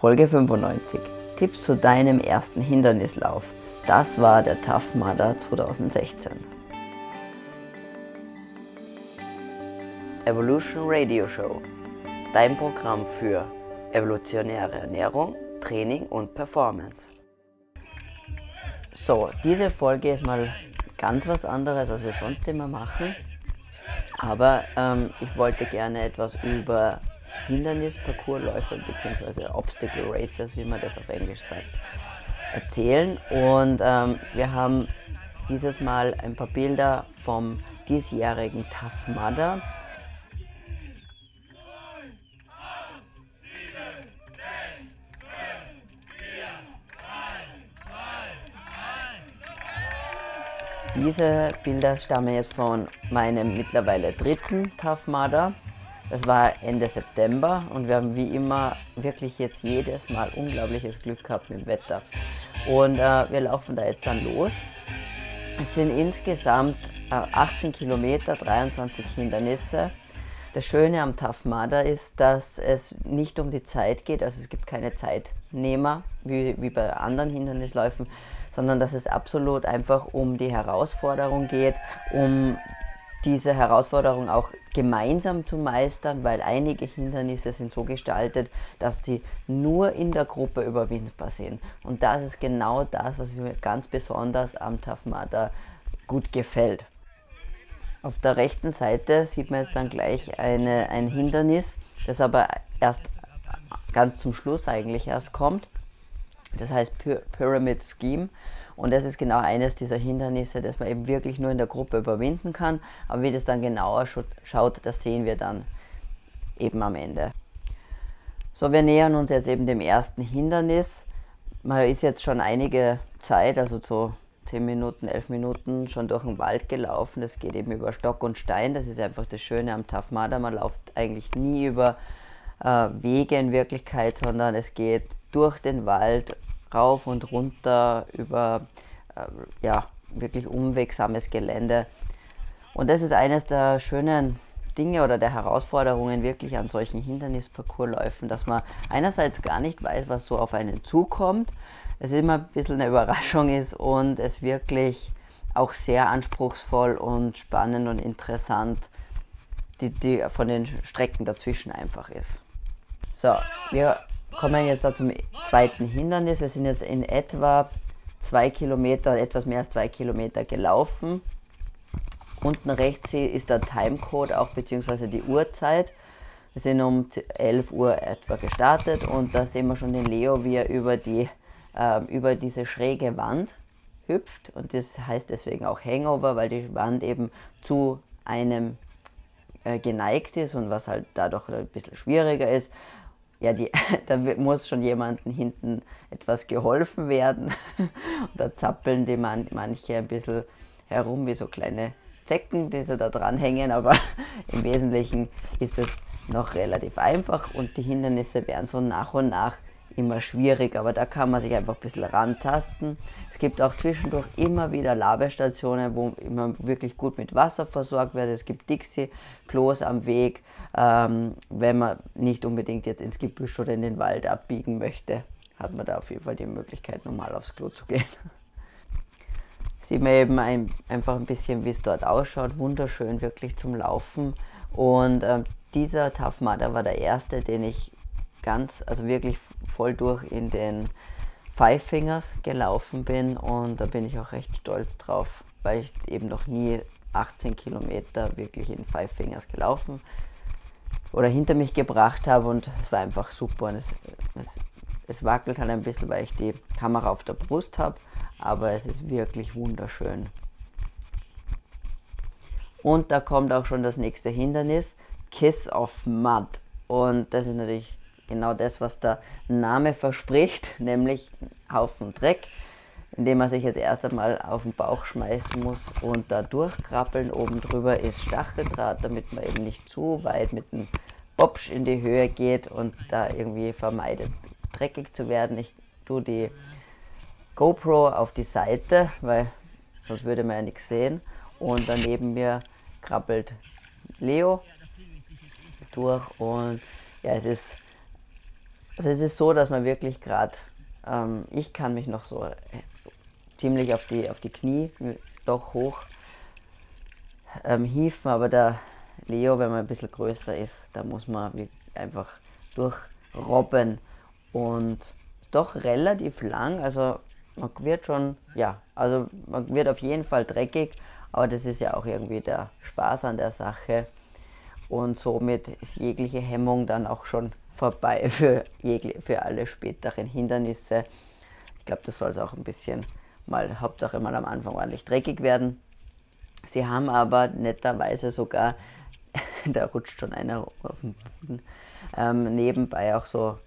Folge 95. Tipps zu deinem ersten Hindernislauf. Das war der Tough Mudder 2016. Evolution Radio Show. Dein Programm für evolutionäre Ernährung, Training und Performance. So, diese Folge ist mal ganz was anderes, als wir sonst immer machen. Aber ähm, ich wollte gerne etwas über Hindernisparcoursläufer bzw. Obstacle Racers, wie man das auf Englisch sagt, erzählen. Und ähm, wir haben dieses Mal ein paar Bilder vom diesjährigen Tough Mudder. Diese Bilder stammen jetzt von meinem mittlerweile dritten Tough Mudder. Das war Ende September und wir haben wie immer wirklich jetzt jedes Mal unglaubliches Glück gehabt mit dem Wetter. Und äh, wir laufen da jetzt dann los. Es sind insgesamt äh, 18 Kilometer, 23 Hindernisse. Das Schöne am Tough Mudder ist, dass es nicht um die Zeit geht, also es gibt keine Zeitnehmer wie, wie bei anderen Hindernisläufen, sondern dass es absolut einfach um die Herausforderung geht, um diese Herausforderung auch gemeinsam zu meistern, weil einige Hindernisse sind so gestaltet, dass sie nur in der Gruppe überwindbar sind. Und das ist genau das, was mir ganz besonders am Tough Mudder gut gefällt. Auf der rechten Seite sieht man jetzt dann gleich eine, ein Hindernis, das aber erst ganz zum Schluss eigentlich erst kommt. Das heißt Pyramid Scheme. Und das ist genau eines dieser Hindernisse, das man eben wirklich nur in der Gruppe überwinden kann. Aber wie das dann genauer schaut, das sehen wir dann eben am Ende. So, wir nähern uns jetzt eben dem ersten Hindernis. Man ist jetzt schon einige Zeit, also so 10 Minuten, 11 Minuten schon durch den Wald gelaufen. Das geht eben über Stock und Stein. Das ist einfach das Schöne am Mudder. Man läuft eigentlich nie über äh, Wege in Wirklichkeit, sondern es geht durch den Wald rauf und runter über äh, ja, wirklich unwegsames Gelände. Und das ist eines der schönen Dinge oder der Herausforderungen wirklich an solchen Hindernisparcoursläufen, dass man einerseits gar nicht weiß, was so auf einen zukommt, es immer ein bisschen eine Überraschung ist und es wirklich auch sehr anspruchsvoll und spannend und interessant die, die von den Strecken dazwischen einfach ist. So, wir kommen jetzt da zum zweiten Hindernis. Wir sind jetzt in etwa zwei Kilometer, etwas mehr als zwei Kilometer gelaufen. Unten rechts ist der Timecode auch beziehungsweise die Uhrzeit. Wir sind um 11 Uhr etwa gestartet und da sehen wir schon den Leo, wie er über, die, äh, über diese schräge Wand hüpft und das heißt deswegen auch Hangover, weil die Wand eben zu einem äh, geneigt ist und was halt dadurch ein bisschen schwieriger ist ja, die, da muss schon jemandem hinten etwas geholfen werden. Und da zappeln die man, manche ein bisschen herum wie so kleine Zecken, die so da dran hängen, aber im Wesentlichen ist es noch relativ einfach und die Hindernisse werden so nach und nach immer schwierig, aber da kann man sich einfach ein bisschen rantasten. Es gibt auch zwischendurch immer wieder Labestationen, wo man wirklich gut mit Wasser versorgt wird. Es gibt Dixie-Klos am Weg, ähm, wenn man nicht unbedingt jetzt ins Gebüsch oder in den Wald abbiegen möchte, hat man da auf jeden Fall die Möglichkeit, normal aufs Klo zu gehen. Sieht man eben ein, einfach ein bisschen, wie es dort ausschaut. Wunderschön, wirklich zum Laufen. Und äh, dieser Mudder war der erste, den ich ganz, also wirklich voll durch in den Five Fingers gelaufen bin und da bin ich auch recht stolz drauf, weil ich eben noch nie 18 Kilometer wirklich in Five Fingers gelaufen oder hinter mich gebracht habe und es war einfach super und es, es, es wackelt halt ein bisschen, weil ich die Kamera auf der Brust habe, aber es ist wirklich wunderschön. Und da kommt auch schon das nächste Hindernis, Kiss of Mud. Und das ist natürlich genau das, was der Name verspricht, nämlich Haufen Dreck, indem man sich jetzt erst einmal auf den Bauch schmeißen muss und da durchkrabbeln. Oben drüber ist Stacheldraht, damit man eben nicht zu weit mit dem Bobsch in die Höhe geht und da irgendwie vermeidet, dreckig zu werden. Ich tue die GoPro auf die Seite, weil sonst würde man ja nichts sehen. Und daneben mir krabbelt Leo durch und ja, es ist Also es ist so, dass man wirklich gerade, ähm, ich kann mich noch so äh, ziemlich auf die, auf die Knie doch hoch ähm, hieven, aber der Leo, wenn man ein bisschen größer ist, da muss man einfach durchrobben und ist doch relativ lang, also man wird schon, ja, also man wird auf jeden Fall dreckig, aber das ist ja auch irgendwie der Spaß an der Sache und somit ist jegliche Hemmung dann auch schon vorbei für, für alle späteren Hindernisse. Ich glaube, das soll es auch ein bisschen mal, Hauptsache mal am Anfang ordentlich dreckig werden. Sie haben aber netterweise sogar, da rutscht schon einer auf den Boden, ähm, nebenbei auch so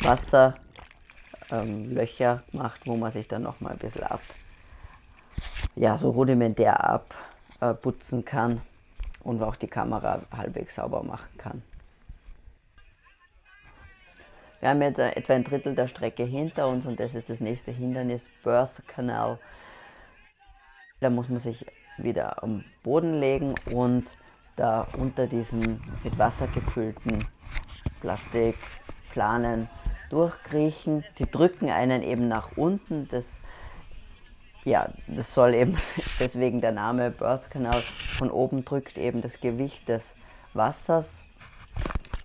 Wasserlöcher ähm, gemacht, wo man sich dann nochmal ein bisschen ab, ja, so rudimentär abputzen äh, kann und auch die Kamera halbwegs sauber machen kann. Wir haben jetzt etwa ein Drittel der Strecke hinter uns und das ist das nächste Hindernis, Birth Canal. Da muss man sich wieder am Boden legen und da unter diesen mit Wasser gefüllten Plastikplanen durchkriechen. Die drücken einen eben nach unten. Das, ja, das soll eben, deswegen der Name Birth Canal, von oben drückt eben das Gewicht des Wassers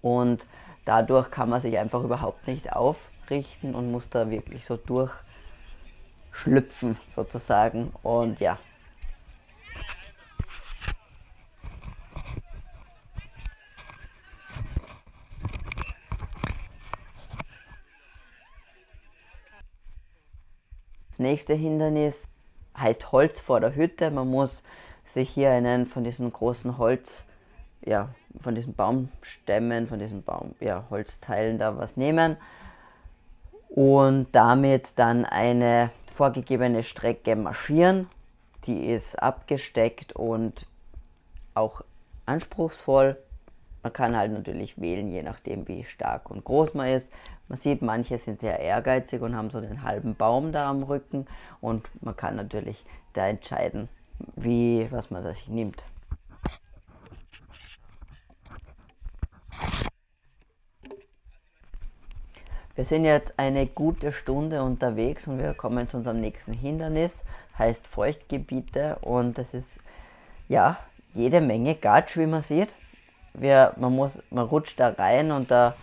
und dadurch kann man sich einfach überhaupt nicht aufrichten und muss da wirklich so durchschlüpfen sozusagen und ja, nächste Hindernis heißt Holz vor der Hütte. Man muss sich hier einen von diesen großen Holz, ja, von diesen Baumstämmen, von diesen Baum, ja, Holzteilen da was nehmen und damit dann eine vorgegebene Strecke marschieren. Die ist abgesteckt und auch anspruchsvoll. Man kann halt natürlich wählen, je nachdem wie stark und groß man ist. Man sieht, manche sind sehr ehrgeizig und haben so einen halben Baum da am Rücken und man kann natürlich da entscheiden, wie, was man sich nimmt. Wir sind jetzt eine gute Stunde unterwegs und wir kommen zu unserem nächsten Hindernis, heißt Feuchtgebiete und das ist ja jede Menge Gatsch, wie man sieht wir, man, muss, man rutscht da rein und da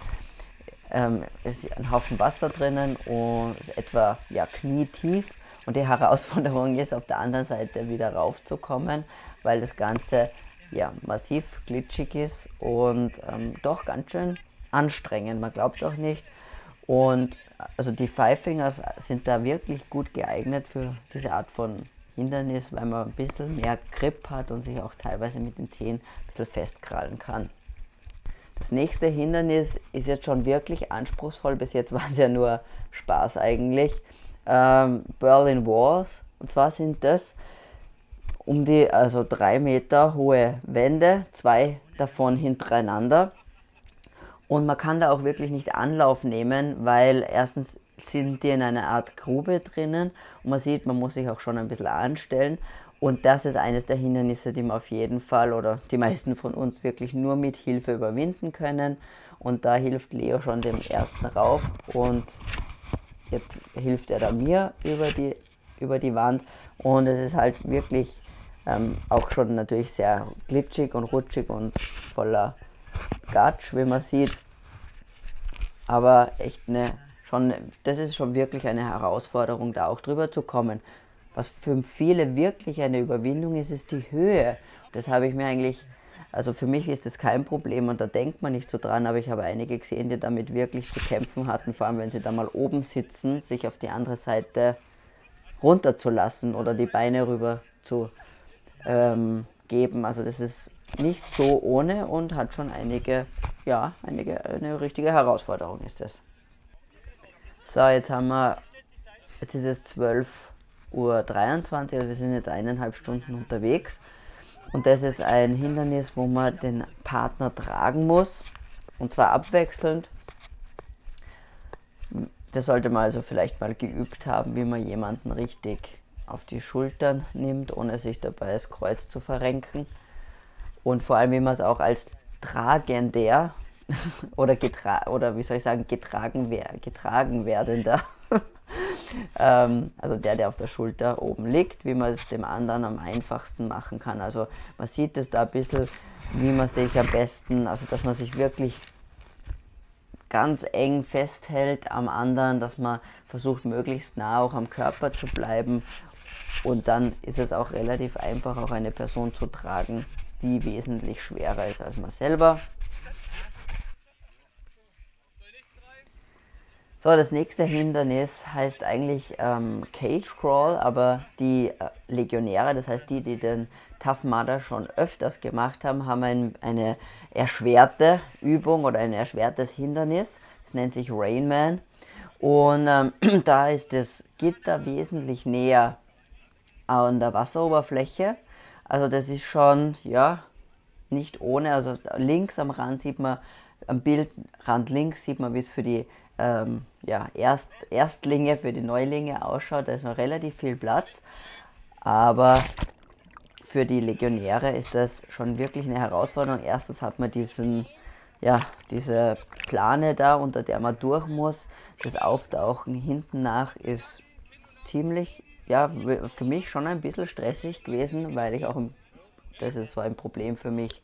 ähm, ist ein Haufen Wasser drinnen und ist etwa ja, knietief. Und die Herausforderung ist, auf der anderen Seite wieder raufzukommen, weil das Ganze ja, massiv glitschig ist und ähm, doch ganz schön anstrengend. Man glaubt auch nicht. Und also die Five Fingers sind da wirklich gut geeignet für diese Art von Hindernis, weil man ein bisschen mehr Grip hat und sich auch teilweise mit den Zehen ein bisschen festkrallen kann. Das nächste Hindernis ist jetzt schon wirklich anspruchsvoll. Bis jetzt war es ja nur Spaß eigentlich. Ähm, Berlin Walls. Und zwar sind das um die also drei Meter hohe Wände, zwei davon hintereinander. Und man kann da auch wirklich nicht Anlauf nehmen, weil erstens sind die in einer Art Grube drinnen und man sieht, man muss sich auch schon ein bisschen anstellen. Und das ist eines der Hindernisse, die man auf jeden Fall oder die meisten von uns wirklich nur mit Hilfe überwinden können. Und da hilft Leo schon dem ersten rauf und jetzt hilft er da mir über die, über die Wand. Und es ist halt wirklich ähm, auch schon natürlich sehr glitschig und rutschig und voller Gatsch, wie man sieht. Aber echt eine schon, das ist schon wirklich eine Herausforderung, da auch drüber zu kommen. Was für viele wirklich eine Überwindung ist, ist die Höhe. Das habe ich mir eigentlich, also für mich ist das kein Problem und da denkt man nicht so dran, aber ich habe einige gesehen, die damit wirklich zu kämpfen hatten, vor allem wenn sie da mal oben sitzen, sich auf die andere Seite runterzulassen oder die Beine rüber zu ähm, geben. Also das ist nicht so ohne und hat schon einige, ja, einige, eine richtige Herausforderung ist das. So, jetzt haben wir, jetzt ist es 12.23 Uhr, also wir sind jetzt eineinhalb Stunden unterwegs. Und das ist ein Hindernis, wo man den Partner tragen muss. Und zwar abwechselnd. Das sollte man also vielleicht mal geübt haben, wie man jemanden richtig auf die Schultern nimmt, ohne sich dabei das Kreuz zu verrenken. Und vor allem, wie man es auch als Tragender oder, getra oder wie soll ich sagen, getragen, wer getragen werdender. ähm, also der, der auf der Schulter oben liegt, wie man es dem anderen am einfachsten machen kann. Also man sieht es da ein bisschen, wie man sich am besten, also dass man sich wirklich ganz eng festhält am anderen, dass man versucht möglichst nah auch am Körper zu bleiben und dann ist es auch relativ einfach, auch eine Person zu tragen, die wesentlich schwerer ist als man selber. So, das nächste Hindernis heißt eigentlich ähm, Cage Crawl, aber die äh, Legionäre, das heißt die, die den Tough Mudder schon öfters gemacht haben, haben ein, eine erschwerte Übung oder ein erschwertes Hindernis. Das nennt sich Rainman. Und ähm, da ist das Gitter wesentlich näher an der Wasseroberfläche. Also das ist schon, ja, nicht ohne. Also links am Rand sieht man, am Bildrand links sieht man, wie es für die ähm, ja, Erst, Erstlinge, für die Neulinge ausschaut. Da ist noch relativ viel Platz. Aber für die Legionäre ist das schon wirklich eine Herausforderung. Erstens hat man diesen, ja, diese Plane da, unter der man durch muss. Das Auftauchen hinten nach ist ziemlich, ja, für mich schon ein bisschen stressig gewesen, weil ich auch, das ist so ein Problem für mich,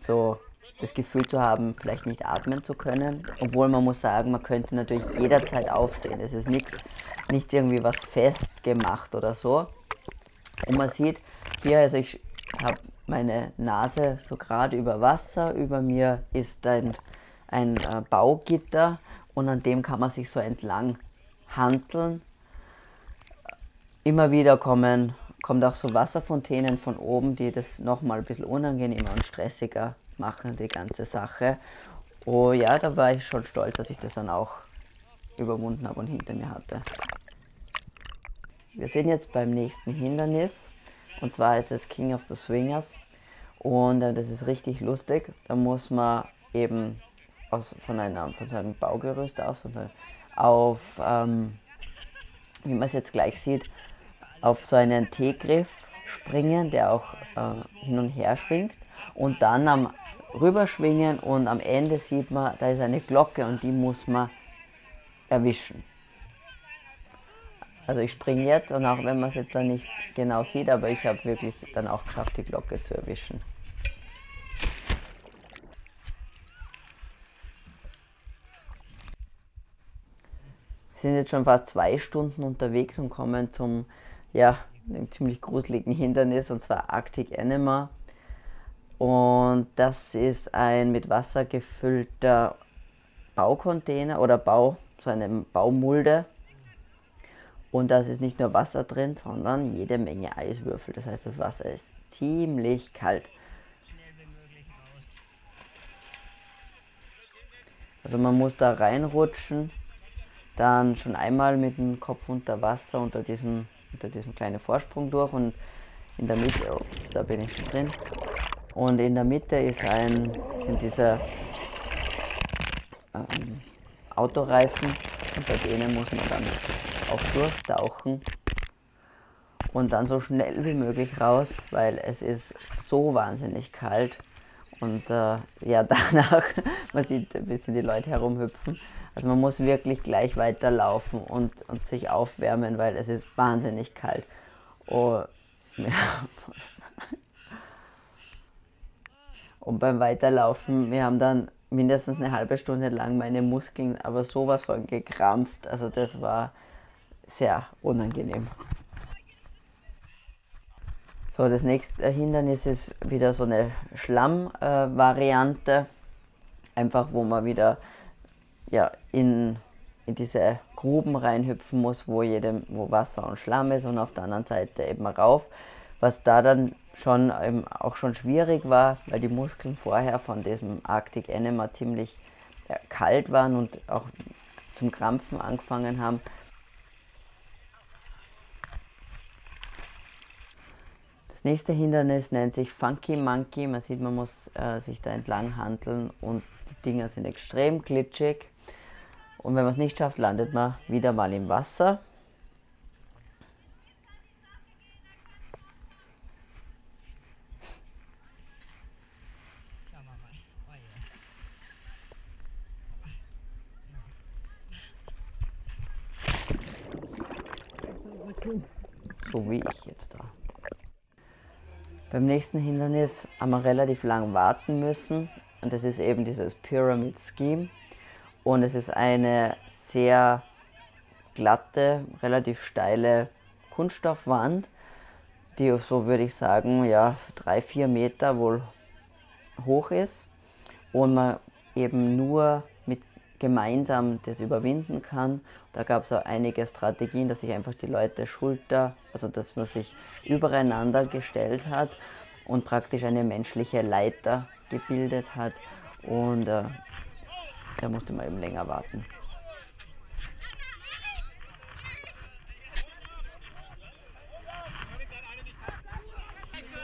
so das Gefühl zu haben, vielleicht nicht atmen zu können. Obwohl man muss sagen, man könnte natürlich jederzeit aufstehen. Es ist nichts, nicht irgendwie was festgemacht oder so. Und man sieht hier, also ich habe meine Nase so gerade über Wasser, über mir ist ein, ein äh, Baugitter und an dem kann man sich so entlang handeln. Immer wieder kommen, kommt auch so Wasserfontänen von oben, die das nochmal ein bisschen unangenehmer und stressiger machen, die ganze Sache. Oh ja, da war ich schon stolz, dass ich das dann auch überwunden habe und hinter mir hatte. Wir sind jetzt beim nächsten Hindernis und zwar ist es King of the Swingers und äh, das ist richtig lustig. Da muss man eben aus, von, einer, von so einem Baugerüst aus, von so, auf, ähm, wie man es jetzt gleich sieht, auf so einen T-Griff springen, der auch äh, hin und her schwingt und dann am rüberschwingen und am Ende sieht man, da ist eine Glocke und die muss man erwischen. Also ich springe jetzt und auch wenn man es jetzt dann nicht genau sieht, aber ich habe wirklich dann auch geschafft, die Glocke zu erwischen. Wir sind jetzt schon fast zwei Stunden unterwegs und kommen zum, ja, einem ziemlich gruseligen Hindernis und zwar Arctic Anima. Und das ist ein mit Wasser gefüllter Baucontainer oder Bau, so eine Baumulde. Und da ist nicht nur Wasser drin, sondern jede Menge Eiswürfel. Das heißt, das Wasser ist ziemlich kalt. Also man muss da reinrutschen, dann schon einmal mit dem Kopf unter Wasser unter diesem, unter diesem kleinen Vorsprung durch und in der Mitte, ups, da bin ich schon drin, und in der Mitte ist ein, sind diese ähm, Autoreifen, unter denen muss man dann auch durchtauchen und dann so schnell wie möglich raus, weil es ist so wahnsinnig kalt. Und äh, ja, danach, man sieht ein bisschen die Leute herumhüpfen. Also man muss wirklich gleich weiterlaufen und, und sich aufwärmen, weil es ist wahnsinnig kalt. Oh, ja, Und beim Weiterlaufen, wir haben dann mindestens eine halbe Stunde lang meine Muskeln aber sowas von gekrampft. Also das war sehr unangenehm. So, das nächste Hindernis ist wieder so eine Schlammvariante. Äh, Einfach, wo man wieder ja, in, in diese Gruben reinhüpfen muss, wo, jedem, wo Wasser und Schlamm ist und auf der anderen Seite eben rauf. Was da dann schon ähm, auch schon schwierig war, weil die Muskeln vorher von diesem Arctic Enema ziemlich ja, kalt waren und auch zum Krampfen angefangen haben. Das nächste Hindernis nennt sich Funky Monkey. Man sieht, man muss äh, sich da entlang handeln und die Dinger sind extrem glitschig. Und wenn man es nicht schafft, landet man wieder mal im Wasser. So wie ich jetzt. Beim nächsten Hindernis haben wir relativ lang warten müssen. Und das ist eben dieses Pyramid Scheme. Und es ist eine sehr glatte, relativ steile Kunststoffwand, die so würde ich sagen, ja, drei, vier Meter wohl hoch ist. Und man eben nur gemeinsam das überwinden kann. Da gab es auch einige Strategien, dass sich einfach die Leute Schulter, also dass man sich übereinander gestellt hat und praktisch eine menschliche Leiter gebildet hat und äh, da musste man eben länger warten.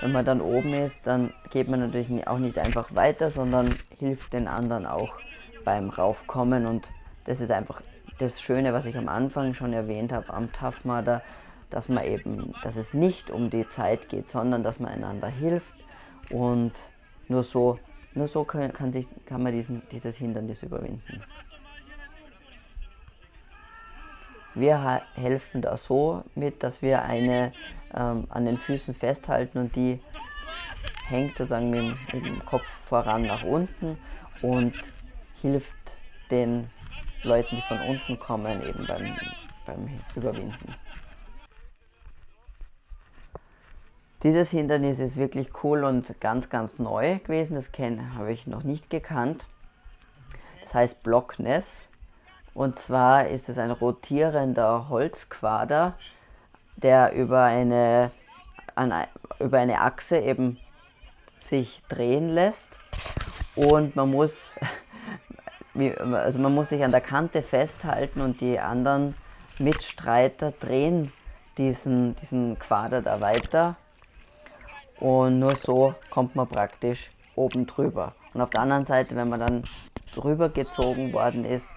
Wenn man dann oben ist, dann geht man natürlich auch nicht einfach weiter, sondern hilft den anderen auch beim Raufkommen. Und das ist einfach das Schöne, was ich am Anfang schon erwähnt habe am Tough dass man eben, dass es nicht um die Zeit geht, sondern dass man einander hilft und nur so, nur so kann, kann, sich, kann man diesen, dieses Hindernis überwinden. Wir helfen da so mit, dass wir eine ähm, an den Füßen festhalten und die hängt sozusagen mit, mit dem Kopf voran nach unten und hilft den Leuten, die von unten kommen, eben beim, beim Überwinden. Dieses Hindernis ist wirklich cool und ganz, ganz neu gewesen. Das habe ich noch nicht gekannt. Das heißt Blockness. Und zwar ist es ein rotierender Holzquader, der über eine, über eine Achse eben sich drehen lässt. Und man muss, also man muss sich an der Kante festhalten und die anderen Mitstreiter drehen diesen, diesen Quader da weiter. Und nur so kommt man praktisch oben drüber. Und auf der anderen Seite, wenn man dann drüber gezogen worden ist,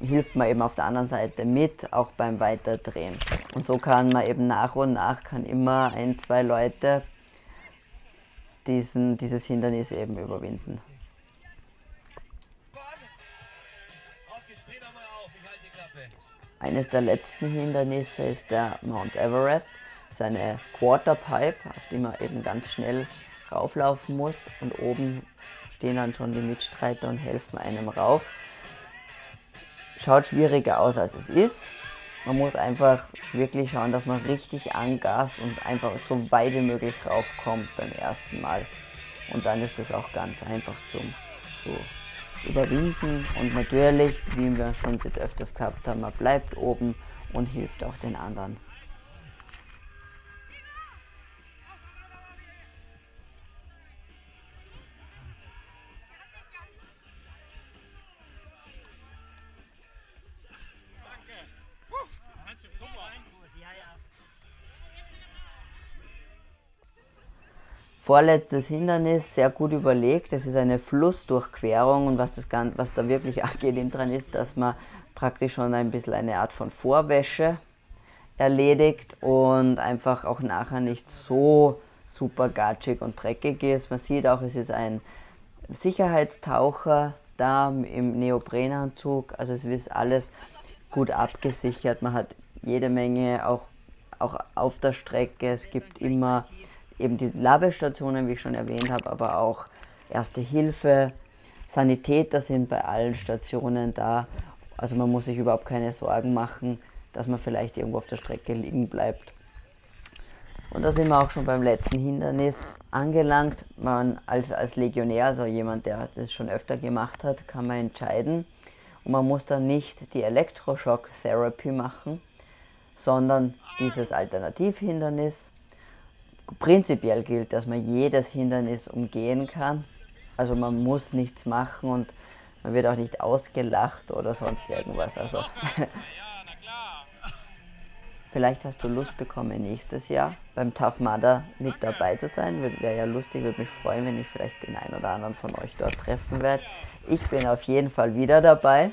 hilft man eben auf der anderen Seite mit, auch beim Weiterdrehen. Und so kann man eben nach und nach, kann immer ein, zwei Leute diesen, dieses Hindernis eben überwinden. Eines der letzten Hindernisse ist der Mount Everest, seine Quarterpipe, auf die man eben ganz schnell rauflaufen muss und oben stehen dann schon die Mitstreiter und helfen einem rauf schaut schwieriger aus, als es ist. Man muss einfach wirklich schauen, dass man es richtig angast und einfach so weit wie möglich raufkommt beim ersten Mal. Und dann ist es auch ganz einfach zum so, überwinden. Und natürlich, wie wir schon öfters gehabt haben, man bleibt oben und hilft auch den anderen. Vorletztes Hindernis, sehr gut überlegt. Das ist eine Flussdurchquerung und was, das, was da wirklich angenehm dran ist, dass man praktisch schon ein bisschen eine Art von Vorwäsche erledigt und einfach auch nachher nicht so super gatschig und dreckig ist. Man sieht auch, es ist ein Sicherheitstaucher da im Neoprenanzug, also es ist alles gut abgesichert. Man hat jede Menge auch, auch auf der Strecke. Es gibt immer eben die Labestationen, wie ich schon erwähnt habe, aber auch Erste Hilfe, Sanitäter sind bei allen Stationen da. Also man muss sich überhaupt keine Sorgen machen, dass man vielleicht irgendwo auf der Strecke liegen bleibt. Und da sind wir auch schon beim letzten Hindernis angelangt. Man als, als Legionär, also jemand, der das schon öfter gemacht hat, kann man entscheiden. Und man muss dann nicht die Elektroschock Therapy machen, sondern dieses Alternativhindernis prinzipiell gilt, dass man jedes Hindernis umgehen kann. Also man muss nichts machen und man wird auch nicht ausgelacht oder sonst irgendwas. Also vielleicht hast du Lust bekommen, nächstes Jahr beim Tough Mudder mit dabei zu sein. Wäre ja lustig, würde mich freuen, wenn ich vielleicht den einen oder anderen von euch dort treffen werde. Ich bin auf jeden Fall wieder dabei.